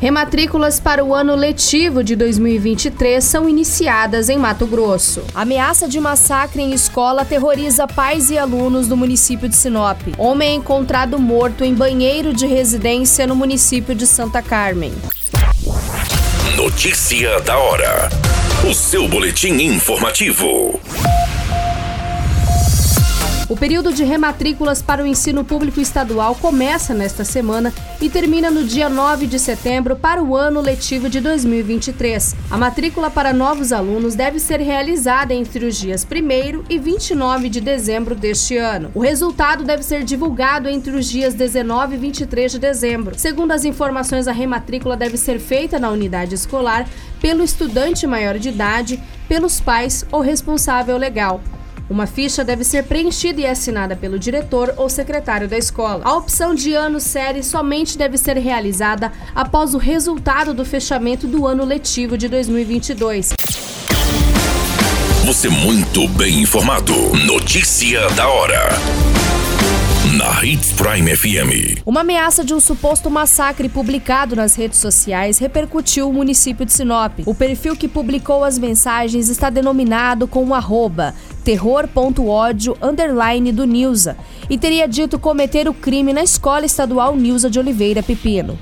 Rematrículas para o ano letivo de 2023 são iniciadas em Mato Grosso. Ameaça de massacre em escola aterroriza pais e alunos do município de Sinop. Homem é encontrado morto em banheiro de residência no município de Santa Carmen. Notícia da hora. O seu boletim informativo. O período de rematrículas para o ensino público estadual começa nesta semana e termina no dia 9 de setembro para o ano letivo de 2023. A matrícula para novos alunos deve ser realizada entre os dias 1 e 29 de dezembro deste ano. O resultado deve ser divulgado entre os dias 19 e 23 de dezembro. Segundo as informações, a rematrícula deve ser feita na unidade escolar pelo estudante maior de idade, pelos pais ou responsável legal. Uma ficha deve ser preenchida e assinada pelo diretor ou secretário da escola. A opção de ano série somente deve ser realizada após o resultado do fechamento do ano letivo de 2022. Você muito bem informado. Notícia da hora na Hits Prime FM. Uma ameaça de um suposto massacre publicado nas redes sociais repercutiu o município de Sinop. O perfil que publicou as mensagens está denominado com o arroba terror.ódio underline do Nilza e teria dito cometer o crime na escola estadual Nilza de Oliveira Pepino.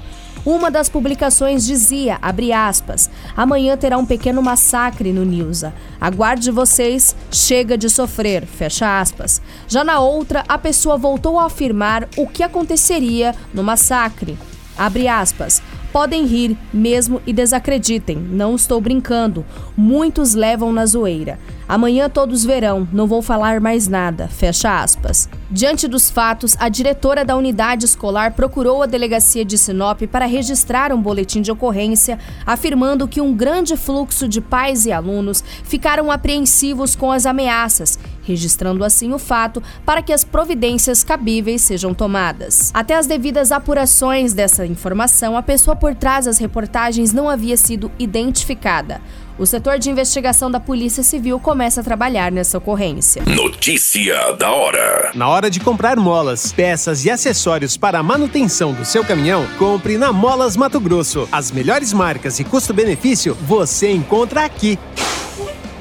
Uma das publicações dizia, abre aspas, amanhã terá um pequeno massacre no Nilza. Aguarde vocês, chega de sofrer, fecha aspas. Já na outra, a pessoa voltou a afirmar o que aconteceria no massacre. Abre aspas. Podem rir mesmo e desacreditem, não estou brincando. Muitos levam na zoeira. Amanhã todos verão, não vou falar mais nada. Fecha aspas. Diante dos fatos, a diretora da unidade escolar procurou a delegacia de Sinop para registrar um boletim de ocorrência, afirmando que um grande fluxo de pais e alunos ficaram apreensivos com as ameaças, registrando assim o fato para que as providências cabíveis sejam tomadas. Até as devidas apurações dessa informação, a pessoa por trás das reportagens não havia sido identificada. O setor de investigação da Polícia Civil começa a trabalhar nessa ocorrência. Notícia da hora. Na hora de comprar molas, peças e acessórios para a manutenção do seu caminhão, compre na Molas Mato Grosso. As melhores marcas e custo-benefício você encontra aqui.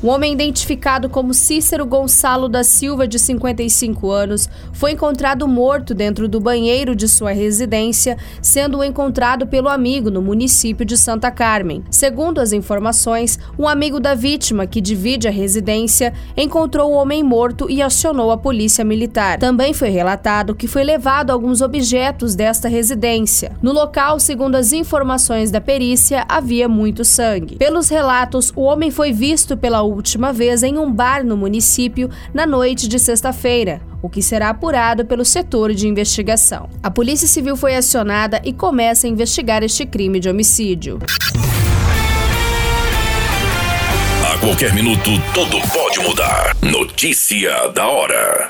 Um homem identificado como Cícero Gonçalo da Silva, de 55 anos, foi encontrado morto dentro do banheiro de sua residência, sendo encontrado pelo amigo no município de Santa Carmen. Segundo as informações, um amigo da vítima, que divide a residência, encontrou o homem morto e acionou a polícia militar. Também foi relatado que foi levado alguns objetos desta residência. No local, segundo as informações da perícia, havia muito sangue. Pelos relatos, o homem foi visto pela última vez em um bar no município na noite de sexta-feira, o que será apurado pelo setor de investigação. A Polícia Civil foi acionada e começa a investigar este crime de homicídio. A qualquer minuto, tudo pode mudar. Notícia da hora.